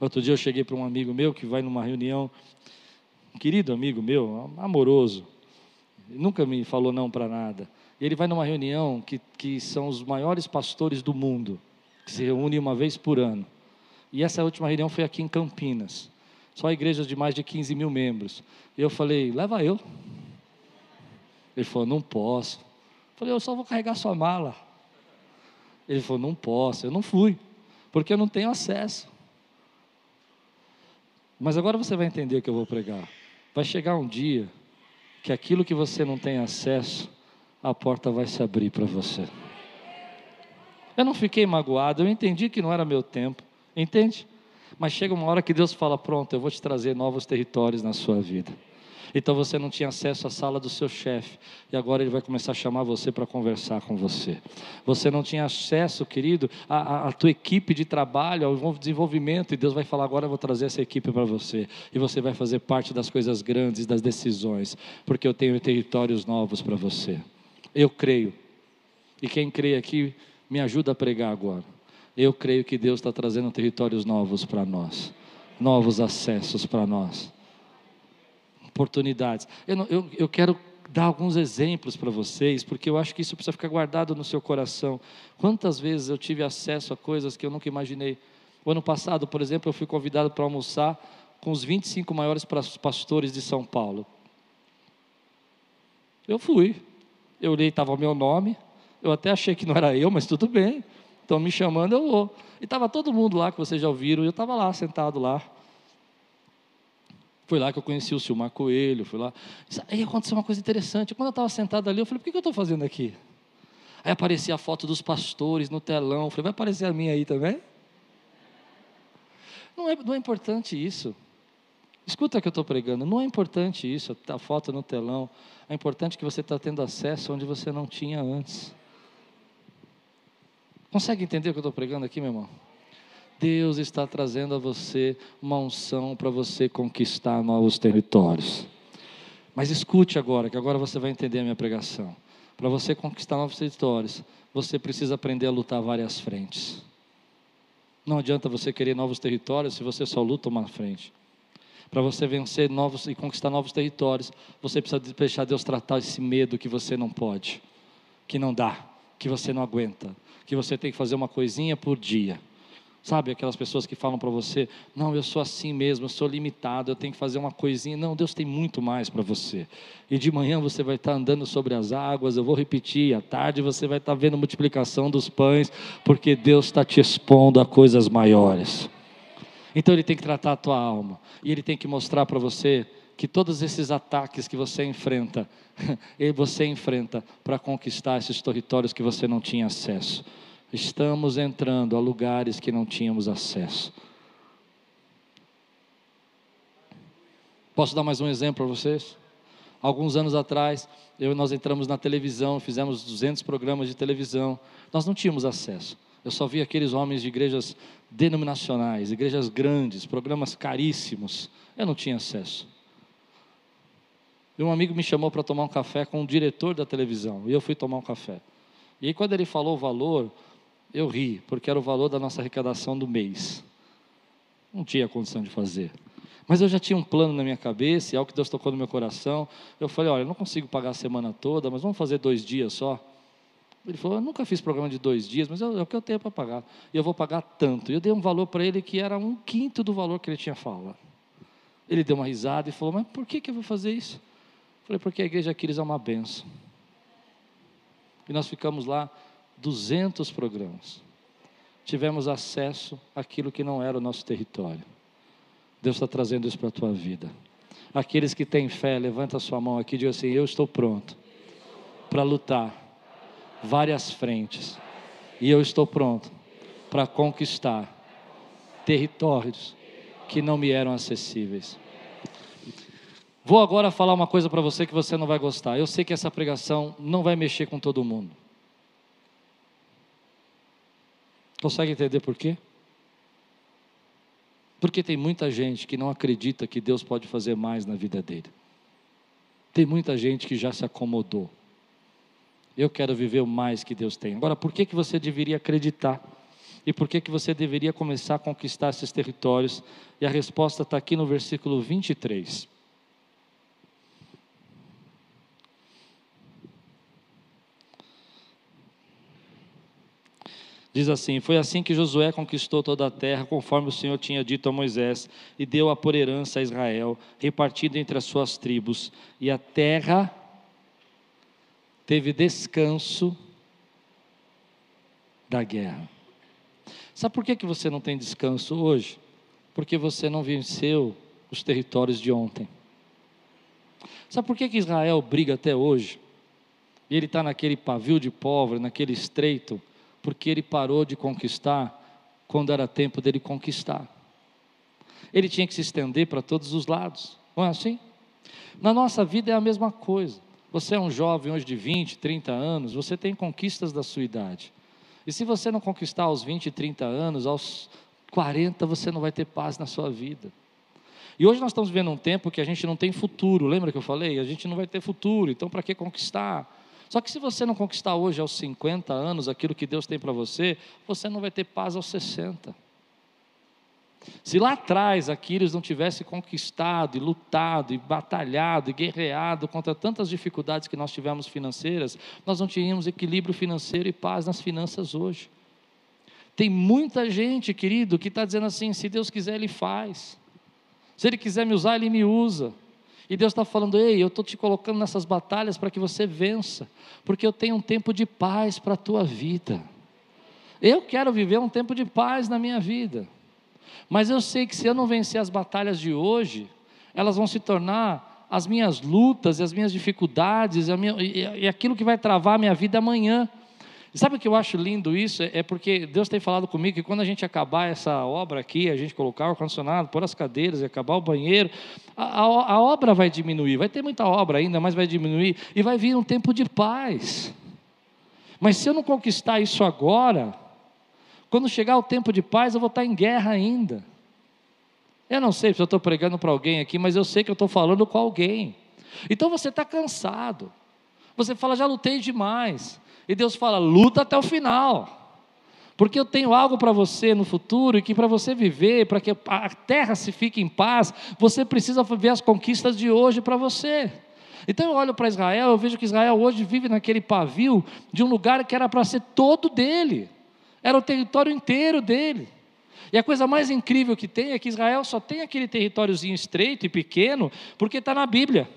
Outro dia eu cheguei para um amigo meu que vai numa reunião, um querido amigo meu, amoroso, nunca me falou não para nada. Ele vai numa reunião que, que são os maiores pastores do mundo, que se reúnem uma vez por ano. E essa última reunião foi aqui em Campinas. Só igrejas de mais de 15 mil membros. E eu falei, leva eu. Ele falou, não posso. Falei, eu só vou carregar sua mala. Ele falou, não posso, eu não fui, porque eu não tenho acesso. Mas agora você vai entender o que eu vou pregar. Vai chegar um dia que aquilo que você não tem acesso, a porta vai se abrir para você. Eu não fiquei magoado, eu entendi que não era meu tempo, entende? Mas chega uma hora que Deus fala: Pronto, eu vou te trazer novos territórios na sua vida. Então você não tinha acesso à sala do seu chefe, e agora ele vai começar a chamar você para conversar com você. Você não tinha acesso, querido, à, à tua equipe de trabalho, ao desenvolvimento, e Deus vai falar: agora eu vou trazer essa equipe para você, e você vai fazer parte das coisas grandes, das decisões, porque eu tenho territórios novos para você. Eu creio, e quem crê aqui, me ajuda a pregar agora. Eu creio que Deus está trazendo territórios novos para nós, novos acessos para nós oportunidades. Eu, não, eu, eu quero dar alguns exemplos para vocês, porque eu acho que isso precisa ficar guardado no seu coração. Quantas vezes eu tive acesso a coisas que eu nunca imaginei? O ano passado, por exemplo, eu fui convidado para almoçar com os 25 maiores pastores de São Paulo. Eu fui. Eu olhei, estava o meu nome. Eu até achei que não era eu, mas tudo bem. Estão me chamando, eu vou. E estava todo mundo lá que vocês já ouviram, e eu estava lá, sentado lá. Foi lá que eu conheci o Silmar Coelho, foi lá. Aí aconteceu uma coisa interessante. Quando eu estava sentado ali, eu falei, por que eu estou fazendo aqui? Aí aparecia a foto dos pastores no telão. Eu falei, vai aparecer a minha aí também? Não é, não é importante isso. Escuta o que eu estou pregando. Não é importante isso, a foto no telão. É importante que você está tendo acesso onde você não tinha antes. Consegue entender o que eu estou pregando aqui, meu irmão? Deus está trazendo a você uma unção para você conquistar novos territórios. Mas escute agora, que agora você vai entender a minha pregação. Para você conquistar novos territórios, você precisa aprender a lutar várias frentes. Não adianta você querer novos territórios se você só luta uma frente. Para você vencer novos e conquistar novos territórios, você precisa deixar Deus tratar esse medo que você não pode, que não dá, que você não aguenta, que você tem que fazer uma coisinha por dia. Sabe aquelas pessoas que falam para você: não, eu sou assim mesmo, eu sou limitado, eu tenho que fazer uma coisinha. Não, Deus tem muito mais para você. E de manhã você vai estar andando sobre as águas, eu vou repetir, à tarde você vai estar vendo a multiplicação dos pães, porque Deus está te expondo a coisas maiores. Então Ele tem que tratar a tua alma, e Ele tem que mostrar para você que todos esses ataques que você enfrenta, <laughs> você enfrenta para conquistar esses territórios que você não tinha acesso estamos entrando a lugares que não tínhamos acesso. Posso dar mais um exemplo para vocês? Alguns anos atrás, eu nós entramos na televisão, fizemos 200 programas de televisão. Nós não tínhamos acesso. Eu só vi aqueles homens de igrejas denominacionais, igrejas grandes, programas caríssimos. Eu não tinha acesso. E um amigo me chamou para tomar um café com o diretor da televisão, e eu fui tomar um café. E aí, quando ele falou o valor, eu ri, porque era o valor da nossa arrecadação do mês. Não tinha condição de fazer. Mas eu já tinha um plano na minha cabeça, e algo que Deus tocou no meu coração. Eu falei: olha, eu não consigo pagar a semana toda, mas vamos fazer dois dias só. Ele falou: eu nunca fiz programa de dois dias, mas é o que eu tenho para pagar. E eu vou pagar tanto. E eu dei um valor para ele que era um quinto do valor que ele tinha falado. Ele deu uma risada e falou: mas por que, que eu vou fazer isso? Eu falei: porque a igreja Aquiles é uma benção. E nós ficamos lá 200 programas. Tivemos acesso àquilo que não era o nosso território. Deus está trazendo isso para a tua vida. Aqueles que têm fé, levanta a sua mão aqui e diga assim: Eu estou pronto para lutar várias frentes. E eu estou pronto para conquistar territórios que não me eram acessíveis. Vou agora falar uma coisa para você que você não vai gostar. Eu sei que essa pregação não vai mexer com todo mundo. Consegue entender por quê? Porque tem muita gente que não acredita que Deus pode fazer mais na vida dele. Tem muita gente que já se acomodou. Eu quero viver o mais que Deus tem. Agora, por que, que você deveria acreditar? E por que, que você deveria começar a conquistar esses territórios? E a resposta está aqui no versículo 23. Diz assim: Foi assim que Josué conquistou toda a terra, conforme o Senhor tinha dito a Moisés, e deu-a por herança a Israel, repartida entre as suas tribos. E a terra teve descanso da guerra. Sabe por que, que você não tem descanso hoje? Porque você não venceu os territórios de ontem. Sabe por que, que Israel briga até hoje? E ele está naquele pavio de pobre, naquele estreito, porque ele parou de conquistar quando era tempo dele conquistar. Ele tinha que se estender para todos os lados, não é assim? Na nossa vida é a mesma coisa. Você é um jovem hoje de 20, 30 anos, você tem conquistas da sua idade. E se você não conquistar aos 20, 30 anos, aos 40 você não vai ter paz na sua vida. E hoje nós estamos vivendo um tempo que a gente não tem futuro, lembra que eu falei? A gente não vai ter futuro, então para que conquistar? Só que se você não conquistar hoje aos 50 anos aquilo que Deus tem para você, você não vai ter paz aos 60. Se lá atrás Aquiles não tivesse conquistado, e lutado, e batalhado, e guerreado contra tantas dificuldades que nós tivemos financeiras, nós não teríamos equilíbrio financeiro e paz nas finanças hoje. Tem muita gente, querido, que está dizendo assim: se Deus quiser, Ele faz. Se Ele quiser me usar, Ele me usa. E Deus está falando: ei, eu estou te colocando nessas batalhas para que você vença, porque eu tenho um tempo de paz para a tua vida. Eu quero viver um tempo de paz na minha vida. Mas eu sei que se eu não vencer as batalhas de hoje, elas vão se tornar as minhas lutas e as minhas dificuldades e, minha, e, e aquilo que vai travar a minha vida amanhã. Sabe o que eu acho lindo isso? É porque Deus tem falado comigo que quando a gente acabar essa obra aqui, a gente colocar o ar-condicionado, pôr as cadeiras e acabar o banheiro, a, a, a, obra vai diminuir. Vai ter muita obra ainda, mas vai diminuir e vai vir um tempo de paz. Mas se eu não conquistar isso agora, quando chegar o tempo de paz, eu vou estar em guerra ainda. Eu não sei se eu estou pregando para alguém aqui, mas eu sei que eu estou falando com alguém. Então você está cansado. Você fala, já lutei demais. E Deus fala: luta até o final. Porque eu tenho algo para você no futuro e que para você viver, para que a terra se fique em paz, você precisa ver as conquistas de hoje para você. Então eu olho para Israel, eu vejo que Israel hoje vive naquele pavio de um lugar que era para ser todo dele, era o território inteiro dele. E a coisa mais incrível que tem é que Israel só tem aquele territóriozinho estreito e pequeno, porque está na Bíblia.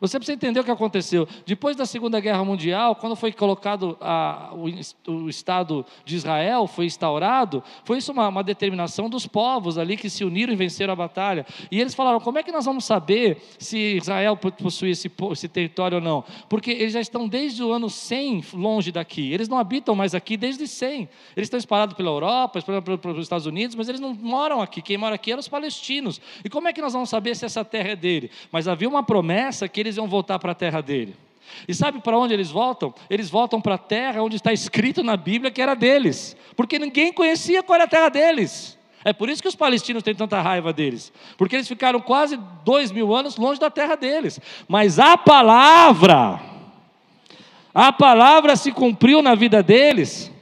Você precisa entender o que aconteceu. Depois da Segunda Guerra Mundial, quando foi colocado a, o, o, Estado de Israel, foi instaurado, foi isso uma, uma, determinação dos povos ali que se uniram e venceram a batalha. E eles falaram: como é que nós vamos saber se Israel possui esse, esse território ou não? Porque eles já estão desde o ano 100 longe daqui. Eles não habitam mais aqui desde 100. Eles estão espalhados pela Europa, espalhados pelos Estados Unidos, mas eles não moram aqui. Quem mora aqui eram os palestinos. E como é que nós vamos saber se essa terra é dele? Mas havia uma promessa que eles iam voltar para a terra dele. E sabe para onde eles voltam? Eles voltam para a terra onde está escrito na Bíblia que era deles, porque ninguém conhecia qual era a terra deles. É por isso que os palestinos têm tanta raiva deles, porque eles ficaram quase dois mil anos longe da terra deles. Mas a palavra, a palavra se cumpriu na vida deles.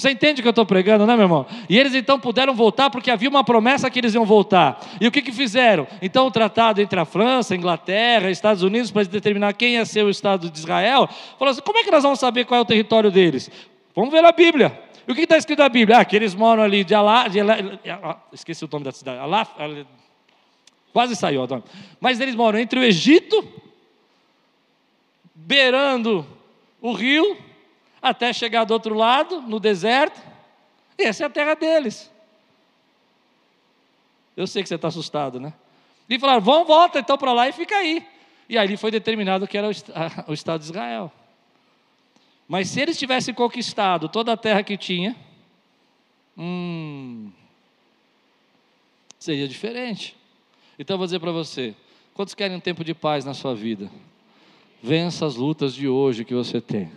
Você entende o que eu estou pregando, né, meu irmão? E eles então puderam voltar porque havia uma promessa que eles iam voltar. E o que, que fizeram? Então, o tratado entre a França, a Inglaterra, Estados Unidos, para determinar quem ia ser o Estado de Israel, falou assim: como é que nós vamos saber qual é o território deles? Vamos ver na Bíblia. E o que está escrito na Bíblia? Ah, que eles moram ali de Alá. De Alá ah, esqueci o nome da cidade. Alá, quase saiu o. Mas eles moram entre o Egito, beirando o rio até chegar do outro lado, no deserto, e essa é a terra deles. Eu sei que você está assustado, né? E falaram, vamos, volta então para lá e fica aí. E ali foi determinado que era <laughs> o, Estado de Israel. Mas se eles tivessem conquistado toda a terra que tinha, hum, seria diferente. Então eu vou dizer para você: quantos querem um tempo de paz na sua vida? Vença as lutas de hoje que você tem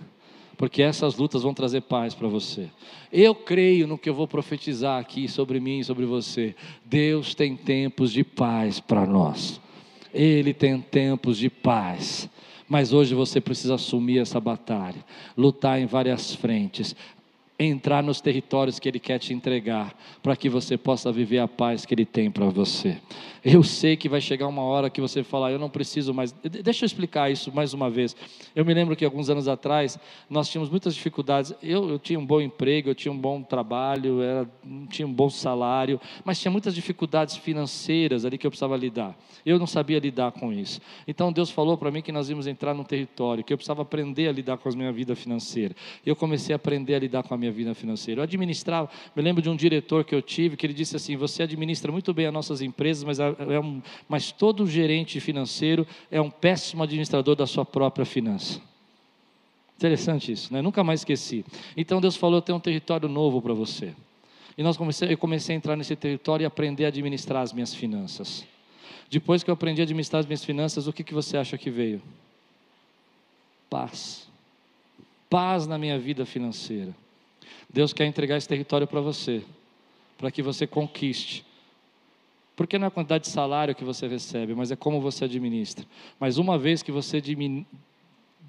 porque essas lutas vão trazer paz para você. Eu creio no que eu vou profetizar aqui sobre mim e sobre você. Deus tem tempos de paz para nós. Ele tem tempos de paz. Mas hoje você precisa assumir essa batalha, lutar em várias frentes. entrar nos territórios que Ele quer te entregar, para que você possa viver a paz que Ele tem para você. Eu sei que vai chegar uma hora que você falar, eu não preciso mais. Deixa eu explicar isso mais uma vez. Eu me lembro que alguns anos atrás nós tínhamos muitas dificuldades. Eu, eu tinha um bom emprego, eu tinha um bom trabalho, era, tinha um bom salário, mas tinha muitas dificuldades financeiras ali que eu precisava lidar. Eu não sabia lidar com isso. Então Deus falou para mim que nós íamos entrar num território, que eu precisava aprender a lidar com a minha vida financeira. Eu comecei a aprender a lidar com a minha vida financeira. Eu administrava, me lembro de um diretor que eu tive que ele disse assim: Você administra muito bem as nossas empresas, mas a é um, mas todo gerente financeiro é um péssimo administrador da sua própria finança. Interessante isso, né? Nunca mais esqueci. Então Deus falou: eu tenho um território novo para você. E nós comecei, eu comecei a entrar nesse território e aprender a administrar as minhas finanças. Depois que eu aprendi a administrar as minhas finanças, o que, que você acha que veio? Paz. Paz na minha vida financeira. Deus quer entregar esse território para você, para que você conquiste porque não é a quantidade de salário que você recebe, mas é como você administra. Mas uma vez que você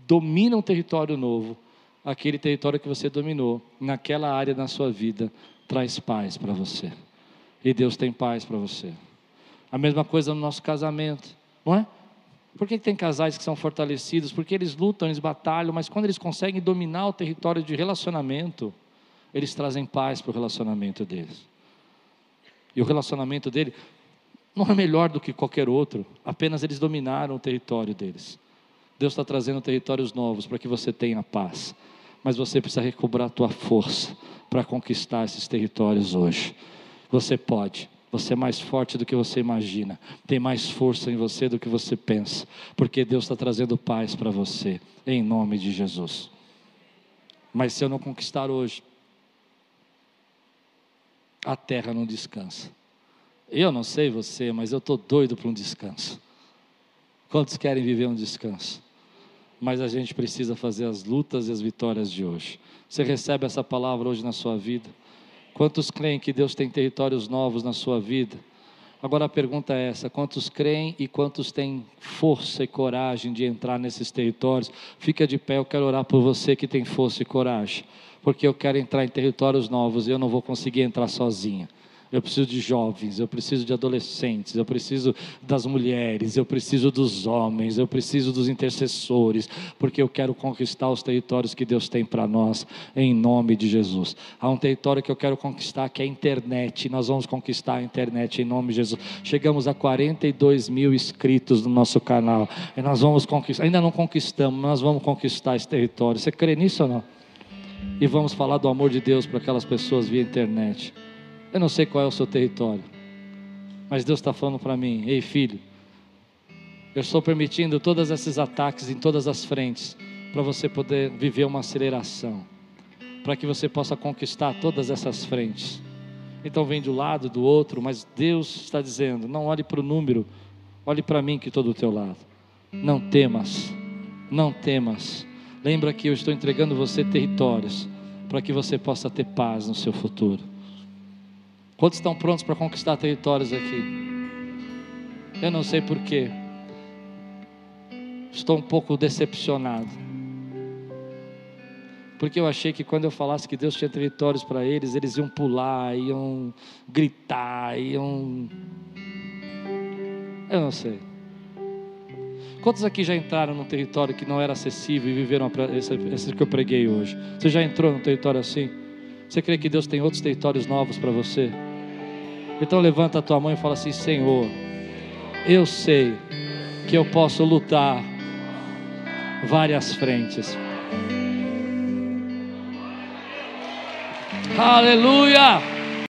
domina um território novo, aquele território que você dominou, naquela área da sua vida, traz paz para você. E Deus tem paz para você. A mesma coisa no nosso casamento, não é? Por que tem casais que são fortalecidos? Porque eles lutam, eles batalham, mas quando eles conseguem dominar o território de relacionamento, eles trazem paz para o relacionamento deles. E o relacionamento dele não é melhor do que qualquer outro, apenas eles dominaram o território deles. Deus está trazendo territórios novos para que você tenha paz, mas você precisa recobrar a tua força para conquistar esses territórios hoje. Você pode, você é mais forte do que você imagina, tem mais força em você do que você pensa, porque Deus está trazendo paz para você, em nome de Jesus. Mas se eu não conquistar hoje, a terra não descansa. Eu não sei você, mas eu estou doido para um descanso. Quantos querem viver um descanso? Mas a gente precisa fazer as lutas e as vitórias de hoje. Você recebe essa palavra hoje na sua vida? Quantos creem que Deus tem territórios novos na sua vida? Agora a pergunta é essa: quantos creem e quantos têm força e coragem de entrar nesses territórios? Fica de pé, eu quero orar por você que tem força e coragem, porque eu quero entrar em territórios novos e eu não vou conseguir entrar sozinho eu preciso de jovens, eu preciso de adolescentes, eu preciso das mulheres, eu preciso dos homens, eu preciso dos intercessores, porque eu quero conquistar os territórios que Deus tem para nós, em nome de Jesus. Há um território que eu quero conquistar que é a internet, nós vamos conquistar a internet em nome de Jesus. Chegamos a 42 mil inscritos no nosso canal, e nós vamos conquistar, ainda não conquistamos, mas vamos conquistar esse território. Você crê nisso ou não? E vamos falar do amor de Deus para aquelas pessoas via internet. Eu não sei qual é o seu território, mas Deus está falando para mim: ei filho, eu estou permitindo todos esses ataques em todas as frentes, para você poder viver uma aceleração, para que você possa conquistar todas essas frentes. Então vem um lado, do outro, mas Deus está dizendo: não olhe para o número, olhe para mim que estou do teu lado. Não temas, não temas. Lembra que eu estou entregando você territórios para que você possa ter paz no seu futuro. Quantos estão prontos para conquistar territórios aqui? Eu não sei porquê. Estou um pouco decepcionado. Porque eu achei que quando eu falasse que Deus tinha territórios para eles, eles iam pular, iam gritar, iam. Eu não sei. Quantos aqui já entraram num território que não era acessível e viveram esse, que eu preguei hoje? Você já entrou num território assim? Você crê que Deus tem outros territórios novos para você? Então levanta a tua mão e fala assim: Senhor, eu sei que eu posso lutar várias frentes. Aleluia!